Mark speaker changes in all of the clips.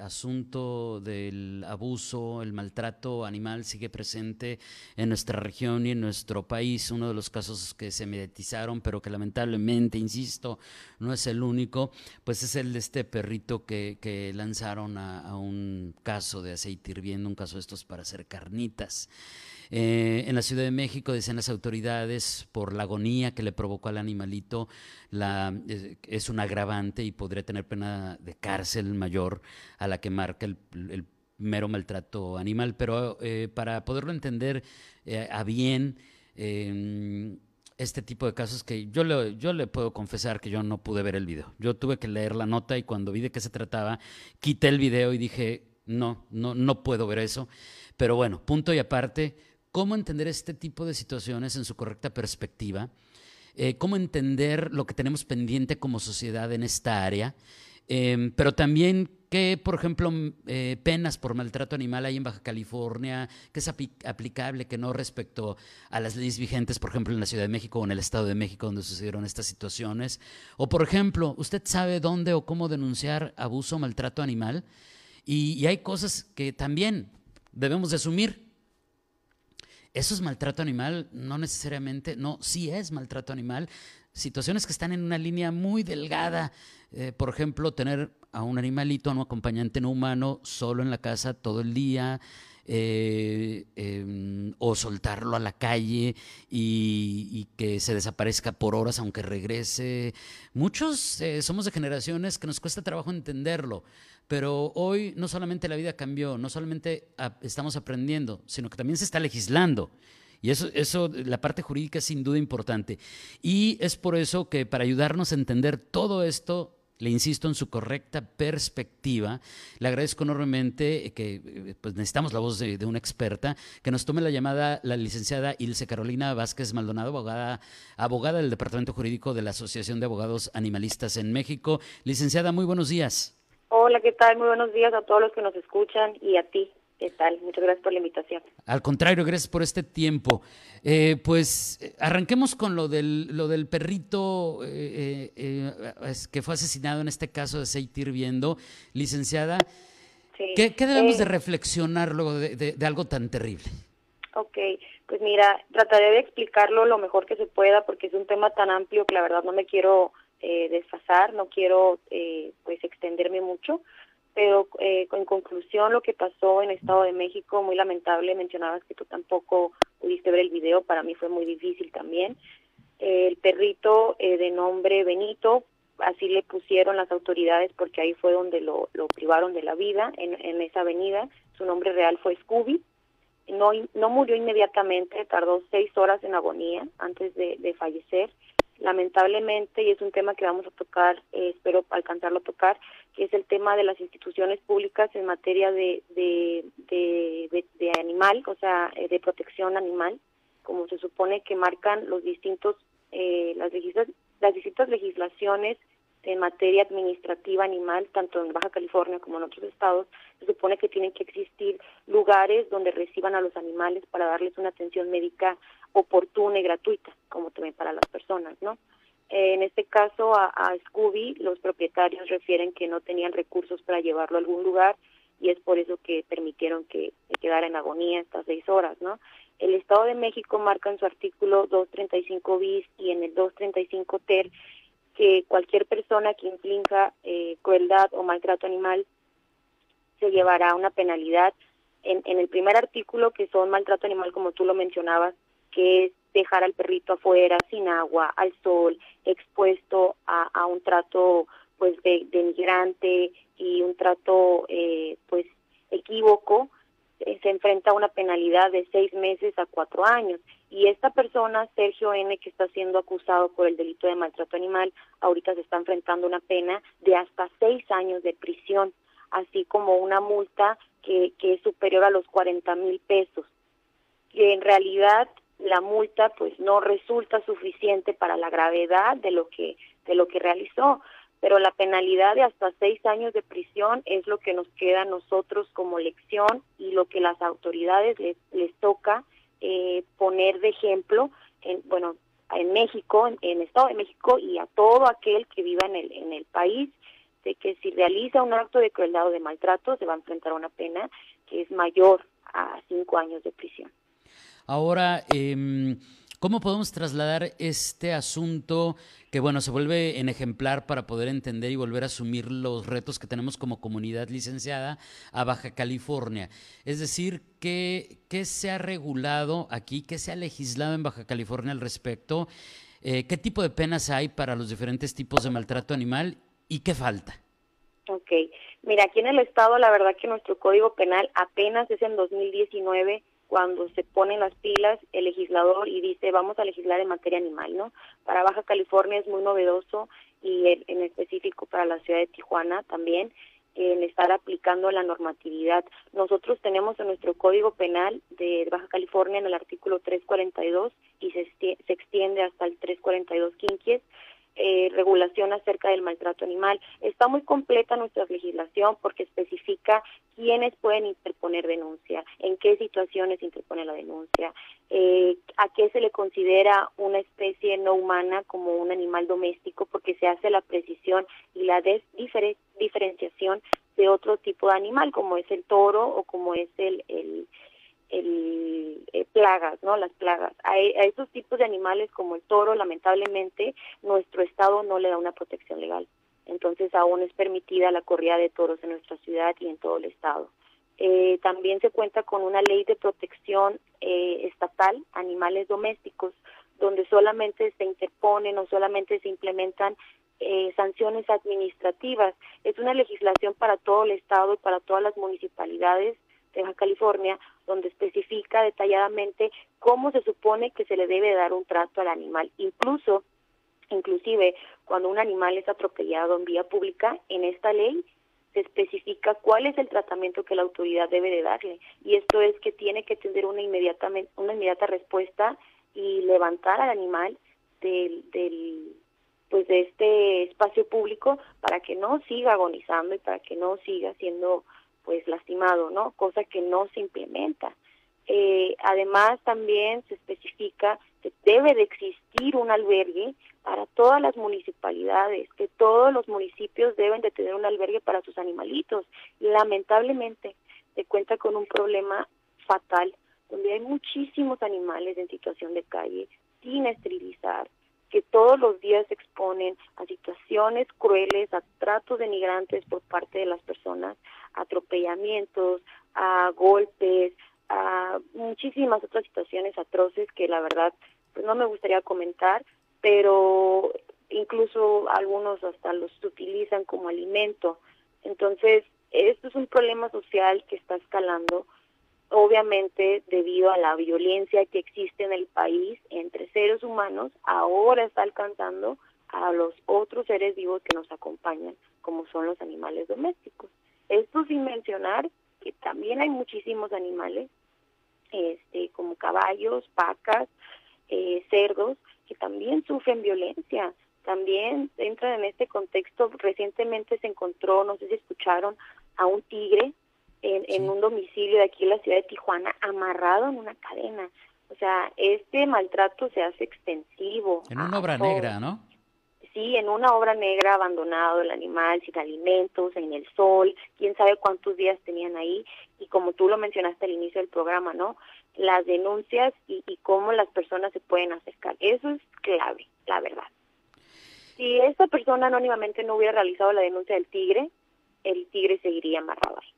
Speaker 1: asunto del abuso, el maltrato animal sigue presente en nuestra región y en nuestro país. Uno de los casos que se mediatizaron, pero que lamentablemente, insisto, no es el único, pues es el de este perrito que, lanzaron a, a un caso de aceite hirviendo, un caso de estos para hacer carnitas. Eh, en la Ciudad de México, dicen las autoridades, por la agonía que le provocó al animalito, la, es un agravante y podría tener pena de cárcel mayor a la que marca el, mero maltrato animal. Pero eh, para poderlo entender eh, a bien, em, este tipo de casos que yo le, yo le puedo confesar que yo no pude ver el video. Yo tuve que leer la nota y cuando vi de qué se trataba, quité el video y dije, no, no, no puedo ver eso. Pero bueno, punto y aparte, cómo entender este tipo de situaciones en su correcta perspectiva, eh, cómo entender lo que tenemos pendiente como sociedad en esta área, em, pero también qué, por ejemplo, eh, penas por maltrato animal hay en Baja California, qué es aplicable, qué no respecto a las leyes vigentes, por ejemplo, en la Ciudad de México o en el Estado de México donde sucedieron estas situaciones. O, por ejemplo, ¿usted sabe dónde o cómo denunciar abuso o maltrato animal? Y, hay cosas que también debemos de asumir eso es maltrato animal, no necesariamente, no, sí es maltrato animal. Situaciones que están en una línea muy delgada, eh, por ejemplo, tener a un animalito, a un acompañante no humano, solo en la casa todo el día, eh, em, o soltarlo a la calle y, que se desaparezca por horas aunque regrese. Muchos eh, somos de generaciones que nos cuesta trabajo entenderlo. Pero hoy no solamente la vida cambió, no solamente estamos aprendiendo, sino que también se está legislando. Y eso, eso, la parte jurídica es sin duda importante. Y es por eso que para ayudarnos a entender todo esto, le insisto en su correcta perspectiva, le agradezco enormemente que pues necesitamos la voz de, de, una experta, que nos tome la llamada la licenciada Ilse Carolina Vázquez Maldonado, abogada, abogada del Departamento Jurídico de la Asociación de Abogados Animalistas en México. Licenciada, muy buenos días.
Speaker 2: Hola, ¿qué tal? Muy buenos días a todos los que nos escuchan y a ti. ¿Qué tal? Muchas gracias por la invitación.
Speaker 1: Al contrario, gracias por este tiempo. Eh, pues eh, arranquemos con lo del, lo del perrito eh, que fue asesinado en este caso de aceite hirviendo. Licenciada, ¿qué, debemos de reflexionar luego de, de algo tan terrible?
Speaker 2: Ok, pues mira, trataré de explicarlo lo mejor que se pueda porque es un tema tan amplio que la verdad no me quiero eh, desfasar, no quiero eh, pues extenderme mucho, pero eh, en conclusión lo que pasó en Estado de México, muy lamentable, mencionabas que tú tampoco pudiste ver el video, para mí fue muy difícil también. el perrito de nombre Benito, así le pusieron las autoridades porque ahí fue donde lo, lo privaron de la vida, en, en esa avenida, su nombre real fue Scooby, no, no murió inmediatamente, tardó seis horas en agonía antes de, de fallecer lamentablemente, y es un tema que vamos a tocar, eh, espero alcanzarlo a tocar, que es el tema de las instituciones públicas en materia de, de, de, animal, o sea, eh, de protección animal, como se supone que marcan los distintos, eh, las, las distintas legislaciones en materia administrativa animal, tanto en Baja California como en otros estados, se supone que tienen que existir lugares donde reciban a los animales para darles una atención médica oportuna y gratuita, como también para las personas, ¿no? Eh, en este caso, a, Scooby, los propietarios refieren que no tenían recursos para llevarlo a algún lugar y es por eso que permitieron que quedara en agonía estas seis horas, ¿no? El Estado de México marca en su artículo 235 bis y en el 235 ter que cualquier persona que inflinja eh, crueldad o maltrato animal se llevará una penalidad. En, en el primer artículo, que son maltrato animal, como tú lo mencionabas, que es dejar al perrito afuera, sin agua, al sol, expuesto a, un trato pues de, denigrante y un trato eh, pues equívoco, eh, se enfrenta a una penalidad de seis meses a cuatro años. Y esta persona, Sergio N., que está siendo acusado por el delito de maltrato animal, ahorita se está enfrentando una pena de hasta seis años de prisión, así como una multa que, que es superior a los 40 mil pesos. Que en realidad la multa pues no resulta suficiente para la gravedad de lo que de lo que realizó pero la penalidad de hasta seis años de prisión es lo que nos queda a nosotros como lección y lo que las autoridades les, les toca eh, poner de ejemplo, en, bueno, en México, en, el Estado de México y a todo aquel que viva en el, en el país, de que si realiza un acto de crueldad o de maltrato se va a enfrentar a una pena que es mayor a cinco años de prisión.
Speaker 1: Ahora, eh, ¿Cómo podemos trasladar este asunto que, bueno, se vuelve en ejemplar para poder entender y volver a asumir los retos que tenemos como comunidad licenciada a Baja California? Es decir, ¿qué, qué se ha regulado aquí, qué se ha legislado en Baja California al respecto? Eh, ¿Qué tipo de penas hay para los diferentes tipos de maltrato animal y qué falta?
Speaker 2: Ok, mira, aquí en el estado la verdad que nuestro código penal apenas es en 2019 cuando se ponen las pilas el legislador y dice vamos a legislar en materia animal, ¿no? Para Baja California es muy novedoso y en específico para la ciudad de Tijuana también en estar aplicando la normatividad. Nosotros tenemos en nuestro Código Penal de Baja California en el artículo 342 y se, se extiende hasta el 342 quinquies eh, regulación acerca del maltrato animal. Está muy completa nuestra legislación porque especifica quiénes pueden interponer denuncia, en qué situaciones interpone la denuncia, eh, a qué se le considera una especie no humana como un animal doméstico porque se hace la precisión y la diferenciación de otro tipo de animal como es el toro o como es el, el el, eh, plagas, ¿no? Las plagas. A, a, esos tipos de animales como el toro, lamentablemente, nuestro estado no le da una protección legal. Entonces aún es permitida la corrida de toros en nuestra ciudad y en todo el estado. Eh, también se cuenta con una ley de protección eh, estatal, animales domésticos, donde solamente se interponen o solamente se implementan eh, sanciones administrativas. Es una legislación para todo el estado y para todas las municipalidades de Baja California, donde especifica detalladamente cómo se supone que se le debe dar un trato al animal. Incluso, inclusive, cuando un animal es atropellado en vía pública, en esta ley se especifica cuál es el tratamiento que la autoridad debe de darle. Y esto es que tiene que tener una, inmediatamente, una inmediata respuesta y levantar al animal del, del pues de este espacio público para que no siga agonizando y para que no siga siendo pues lastimado, ¿no? Cosa que no se implementa. Eh, además, también se especifica que debe de existir un albergue para todas las municipalidades, que todos los municipios deben de tener un albergue para sus animalitos. Lamentablemente, se cuenta con un problema fatal, donde hay muchísimos animales en situación de calle, sin esterilizar, que todos los días se exponen a situaciones crueles, a tratos denigrantes por parte de las personas, atropellamientos, a golpes, a muchísimas otras situaciones atroces que la verdad pues no me gustaría comentar, pero incluso algunos hasta los utilizan como alimento. Entonces, esto es un problema social que está escalando, obviamente debido a la violencia que existe en el país entre seres humanos, ahora está alcanzando a los otros seres vivos que nos acompañan, como son los animales domésticos. Esto sin mencionar que también hay muchísimos animales, este, como caballos, vacas, eh, cerdos, que también sufren violencia, también entran en este contexto. Recientemente se encontró, no sé si escucharon, a un tigre en, en un domicilio de aquí en la ciudad de Tijuana, amarrado en una cadena. O sea, este maltrato se hace extensivo.
Speaker 1: En una obra negra, ¿no?
Speaker 2: Sí, en una obra negra abandonado el animal, sin alimentos, en el sol, quién sabe cuántos días tenían ahí, y como tú lo mencionaste al inicio del programa, ¿no? Las denuncias y, y cómo las personas se pueden acercar. Eso es clave, la verdad. Si esta persona anónimamente no hubiera realizado la denuncia del tigre, el tigre seguiría amarrado ahí.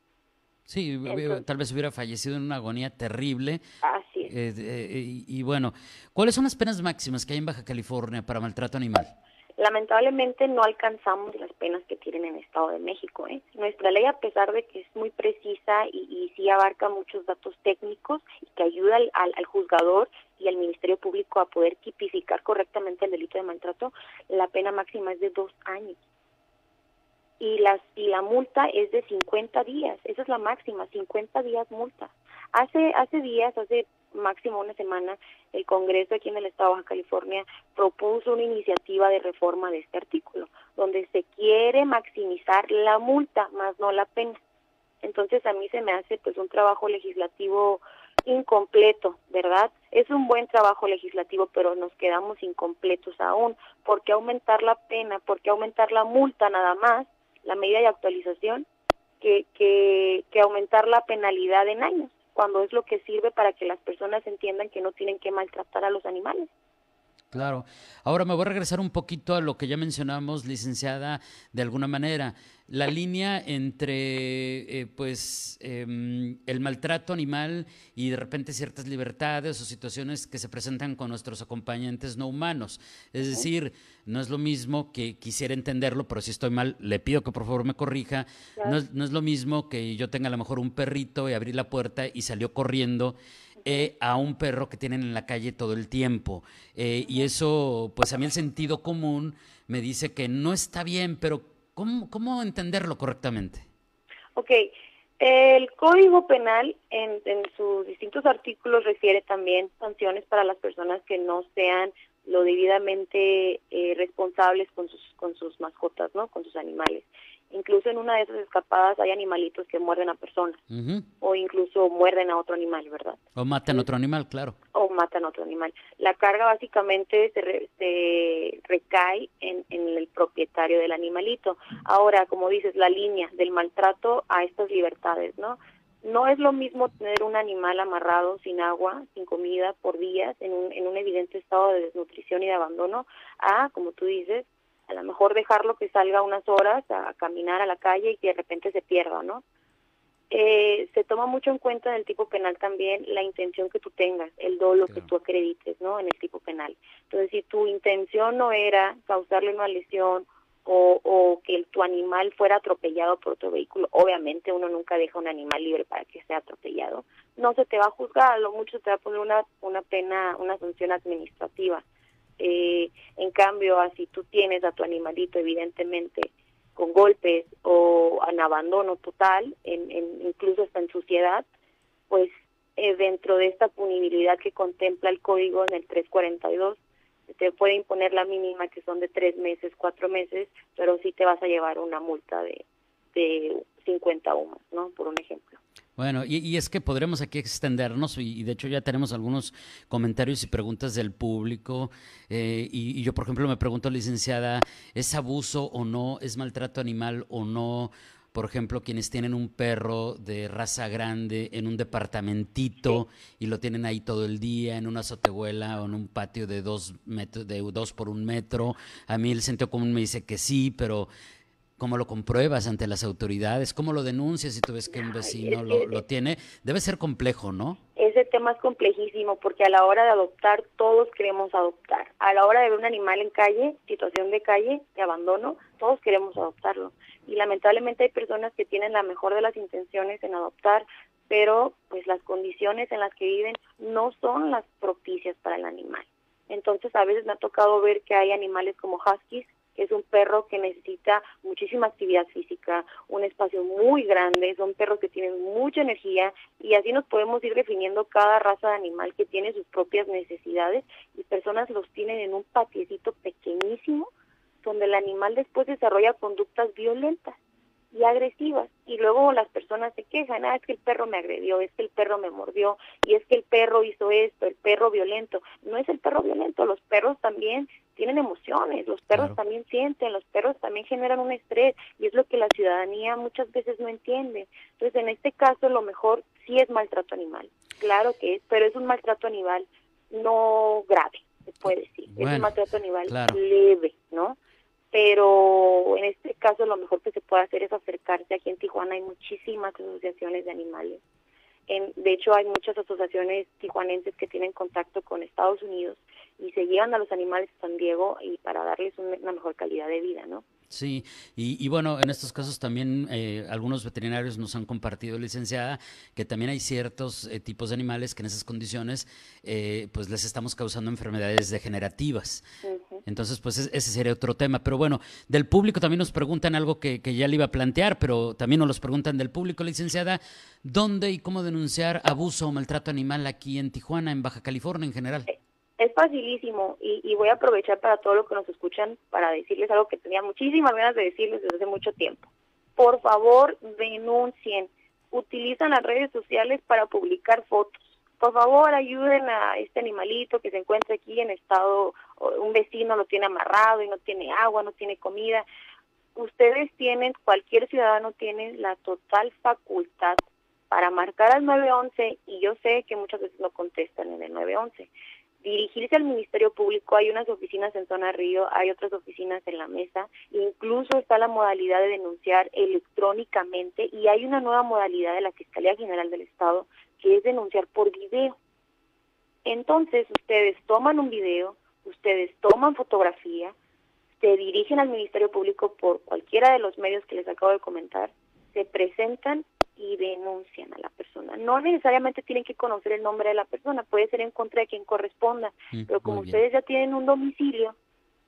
Speaker 1: Sí, tal vez hubiera fallecido en una agonía terrible.
Speaker 2: Así es.
Speaker 1: Eh, eh, y, y, bueno, ¿cuáles son las penas máximas que hay en Baja California para maltrato animal?
Speaker 2: Lamentablemente no alcanzamos las penas que tienen en el Estado de México. ¿eh? Nuestra ley, a pesar de que es muy precisa y, y sí abarca muchos datos técnicos y que ayuda al, al, al, juzgador y al Ministerio Público a poder tipificar correctamente el delito de maltrato, la pena máxima es de dos años. Y, las, y la multa es de 50 días, esa es la máxima, 50 días multa. Hace, hace días, hace máximo una semana, el Congreso aquí en el Estado de Baja California propuso una iniciativa de reforma de este artículo, donde se quiere maximizar la multa, más no la pena. Entonces a mí se me hace pues un trabajo legislativo incompleto, ¿verdad? Es un buen trabajo legislativo, pero nos quedamos incompletos aún. ¿Por qué aumentar la pena? ¿Por qué aumentar la multa nada más? La medida de actualización, que, que, que aumentar la penalidad en años, cuando es lo que sirve para que las personas entiendan que no tienen que maltratar a los animales.
Speaker 1: Claro. Ahora me voy a regresar un poquito a lo que ya mencionamos, licenciada, de alguna manera. La línea entre, eh, pues, em, el maltrato animal y de repente ciertas libertades o situaciones que se presentan con nuestros acompañantes no humanos. Es decir, no es lo mismo que quisiera entenderlo, pero si estoy mal, le pido que por favor me corrija. No, es, no es lo mismo que yo tenga a lo mejor un perrito y abrí la puerta y salió corriendo eh, a un perro que tienen en la calle todo el tiempo. Eh, y eso, pues a mí el sentido común me dice que no está bien, pero ¿cómo, entenderlo correctamente?
Speaker 2: Ok, el Código Penal en, en sus distintos artículos refiere también sanciones para las personas que no sean lo debidamente eh, responsables con sus con sus mascotas, ¿no? Con sus animales. Incluso en una de esas escapadas hay animalitos que muerden a personas o incluso muerden a otro animal, ¿verdad?
Speaker 1: O matan a otro animal, claro.
Speaker 2: O matan a otro animal. La carga básicamente se, se recae en, en el propietario del animalito. Ahora, como dices, la línea del maltrato a estas libertades, ¿no? No es lo mismo tener un animal amarrado sin agua, sin comida por días, en un, en un evidente estado de desnutrición y de abandono, a, como tú dices, a lo mejor dejarlo que salga unas horas a caminar a la calle y que de repente se pierda, ¿no? Eh, se toma mucho en cuenta en el tipo penal también la intención que tú tengas, el dolo que tú acredites, ¿no? En el tipo penal. Entonces, si tu intención no era causarle una lesión o, o que tu animal fuera atropellado por otro vehículo, obviamente uno nunca deja un animal libre para que sea atropellado, no se te va a juzgar, a lo mucho te va a poner una, una pena, una sanción administrativa eh, en cambio, así tú tienes a tu animalito, evidentemente, con golpes o en abandono total, en, en incluso hasta en suciedad, pues eh, dentro de esta punibilidad que contempla el código en el 342, te puede imponer la mínima que son de tres meses, cuatro meses, pero sí te vas a llevar una multa de, de 50 humas, ¿no? Por un ejemplo.
Speaker 1: Bueno, y, es que podremos aquí extendernos y, de hecho ya tenemos algunos comentarios y preguntas del público eh, y, yo por ejemplo me pregunto, licenciada, ¿es abuso o no? ¿Es maltrato animal o no? Por ejemplo, quienes tienen un perro de raza grande en un departamentito y lo tienen ahí todo el día en una azotehuela o en un patio de dos metros, de dos por un metro. A mí el sentido común me dice que sí, pero ¿Cómo lo compruebas ante las autoridades? ¿Cómo lo denuncias si tú ves que un vecino lo, lo, tiene? Debe ser complejo, ¿no?
Speaker 2: Ese tema es complejísimo porque a la hora de adoptar todos queremos adoptar. A la hora de ver un animal en calle, situación de calle, de abandono, todos queremos adoptarlo. Y lamentablemente hay personas que tienen la mejor de las intenciones en adoptar, pero pues las condiciones en las que viven no son las propicias para el animal. Entonces a veces me ha tocado ver que hay animales como huskies es un perro que necesita muchísima actividad física, un espacio muy grande, son perros que tienen mucha energía y así nos podemos ir definiendo cada raza de animal que tiene sus propias necesidades y personas los tienen en un patiecito pequeñísimo donde el animal después desarrolla conductas violentas y agresivas y luego las personas se quejan, ah, es que el perro me agredió, es que el perro me mordió y es que el perro hizo esto, el perro violento. No es el perro violento, los perros también tienen emociones, los perros también sienten, los perros también generan un estrés y es lo que la ciudadanía muchas veces no entiende. Entonces, en este caso, lo mejor sí es maltrato animal, claro que es, pero es un maltrato animal no grave, se puede decir, es un maltrato animal leve, ¿no? Pero en este caso lo mejor que se puede hacer es acercarse. Aquí en Tijuana hay muchísimas asociaciones de animales. En, de hecho, hay muchas asociaciones tijuanenses que tienen contacto con Estados Unidos y se llevan a los animales a San Diego y para darles una mejor calidad de vida, ¿no?
Speaker 1: Sí, y, bueno, en estos casos también eh, algunos veterinarios nos han compartido, licenciada, que también hay ciertos eh, tipos de animales que en esas condiciones eh, pues les estamos causando enfermedades degenerativas. Entonces, pues ese sería otro tema. Pero bueno, del público también nos preguntan algo que, que ya le iba a plantear, pero también nos los preguntan del público, licenciada, ¿dónde y cómo denunciar abuso o maltrato animal aquí en Tijuana, en Baja California en general?
Speaker 2: Es facilísimo y, voy a aprovechar para todo lo que nos escuchan para decirles algo que tenía muchísimas ganas de decirles desde hace mucho tiempo. Por favor, denuncien. Utilizan las redes sociales para publicar fotos. Por favor, ayuden a este animalito que se encuentra aquí en estado, un vecino lo tiene amarrado y no tiene agua, no tiene comida. Ustedes tienen, cualquier ciudadano tiene la total facultad para marcar al 911 y yo sé que muchas veces no contestan en el 911 dirigirse al Ministerio Público, hay unas oficinas en Zona Río, hay otras oficinas en la mesa, incluso está la modalidad de denunciar electrónicamente y hay una nueva modalidad de la Fiscalía General del Estado que es denunciar por video. Entonces ustedes toman un video, ustedes toman fotografía, se dirigen al Ministerio Público por cualquiera de los medios que les acabo de comentar, se presentan y denuncian a la persona. No necesariamente tienen que conocer el nombre de la persona, puede ser en contra de quien corresponda, mm, pero como ustedes ya tienen un domicilio,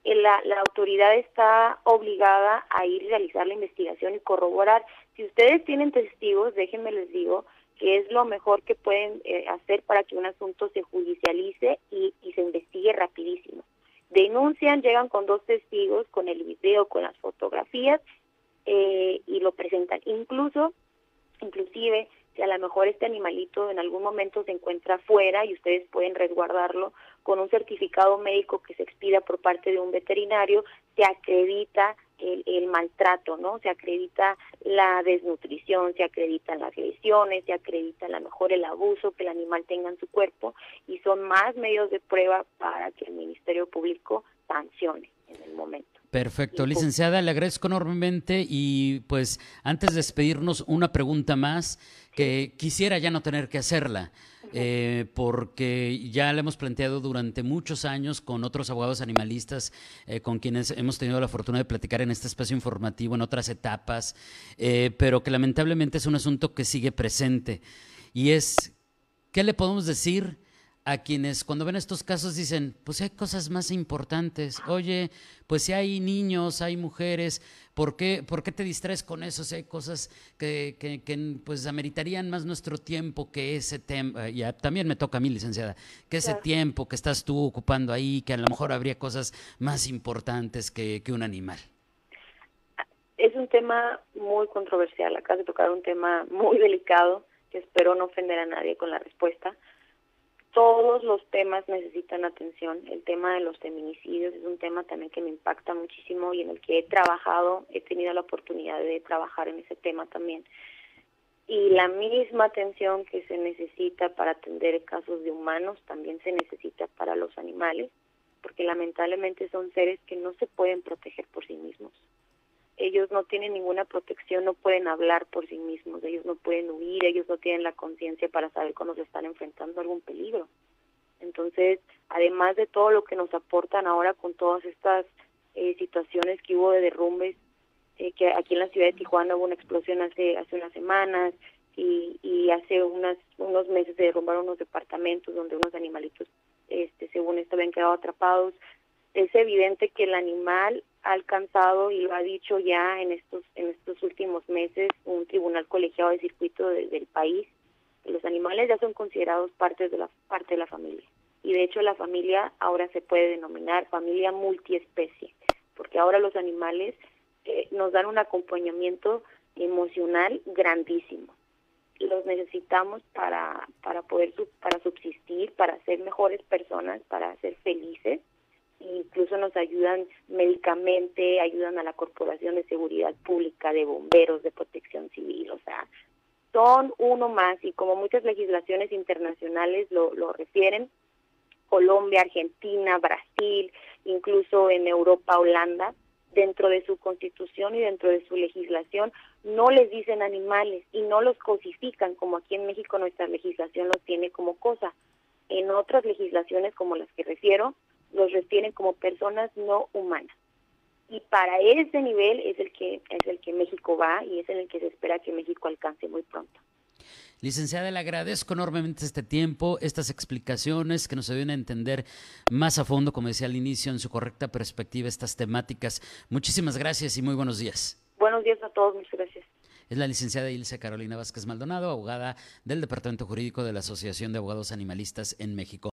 Speaker 2: eh, la, la autoridad está obligada a ir a realizar la investigación y corroborar. Si ustedes tienen testigos, déjenme les digo que es lo mejor que pueden eh, hacer para que un asunto se judicialice y, y se investigue rapidísimo. Denuncian, llegan con dos testigos, con el video, con las fotografías eh, y lo presentan. Incluso inclusive si a lo mejor este animalito en algún momento se encuentra fuera y ustedes pueden resguardarlo con un certificado médico que se expida por parte de un veterinario, se acredita el, maltrato, ¿no? Se acredita la desnutrición, se acreditan las lesiones, se acredita a lo mejor el abuso que el animal tenga en su cuerpo y son más medios de prueba para que el Ministerio Público sancione en el momento.
Speaker 1: Perfecto, licenciada, le agradezco enormemente y pues antes de despedirnos una pregunta más que quisiera ya no tener que hacerla. Eh, porque ya la hemos planteado durante muchos años con otros abogados animalistas eh, con quienes hemos tenido la fortuna de platicar en este espacio informativo en otras etapas, eh, pero que lamentablemente es un asunto que sigue presente. Y es, ¿qué le podemos decir a quienes cuando ven estos casos dicen, pues hay cosas más importantes, oye, pues si hay niños, hay mujeres, ¿por qué, por qué te distraes con eso si hay cosas que, que, pues ameritarían más nuestro tiempo que ese tema, ya también me toca a mí, licenciada, que ese tiempo que estás tú ocupando ahí, que a lo mejor habría cosas más importantes que, que un animal?
Speaker 2: Es un tema muy controversial, acá de tocar un tema muy delicado, que espero no ofender a nadie con la respuesta, todos los temas necesitan atención. El tema de los feminicidios es un tema también que me impacta muchísimo y en el que he trabajado, he tenido la oportunidad de trabajar en ese tema también. Y la misma atención que se necesita para atender casos de humanos también se necesita para los animales, porque lamentablemente son seres que no se pueden proteger por sí mismos ellos no tienen ninguna protección, no pueden hablar por sí mismos, ellos no pueden huir, ellos no tienen la conciencia para saber cuando se están enfrentando a algún peligro. Entonces, además de todo lo que nos aportan ahora con todas estas eh, situaciones que hubo de derrumbes, eh, que aquí en la ciudad de Tijuana hubo una explosión hace hace unas semanas y, y hace unas unos meses se derrumbaron unos departamentos donde unos animalitos, este, según esto, habían quedado atrapados. Es evidente que el animal ha alcanzado y lo ha dicho ya en estos en estos últimos meses un tribunal colegiado de circuito del país los animales ya son considerados parte de la parte de la familia. Y de hecho la familia ahora se puede denominar familia multiespecie porque ahora los animales eh, nos dan un acompañamiento emocional grandísimo. Los necesitamos para para poder para subsistir para ser mejores personas para ser felices incluso nos ayudan médicamente, ayudan a la Corporación de Seguridad Pública, de bomberos, de protección civil, o sea, son uno más y como muchas legislaciones internacionales lo, lo refieren, Colombia, Argentina, Brasil, incluso en Europa, Holanda, dentro de su constitución y dentro de su legislación no les dicen animales y no los cosifican como aquí en México nuestra legislación los tiene como cosa. En otras legislaciones como las que refiero, los refieren como personas no humanas. y para ese nivel es el que es el que México va y es en el que se espera que México alcance muy pronto.
Speaker 1: Licenciada, le agradezco enormemente este tiempo, estas explicaciones que nos ayudan a entender más a fondo, como decía al inicio, en su correcta perspectiva estas temáticas. Muchísimas gracias y muy buenos días.
Speaker 2: Buenos días a todos, muchas gracias.
Speaker 1: Es la licenciada Ilse Carolina Vázquez Maldonado, abogada del Departamento Jurídico de la Asociación de Abogados Animalistas en México.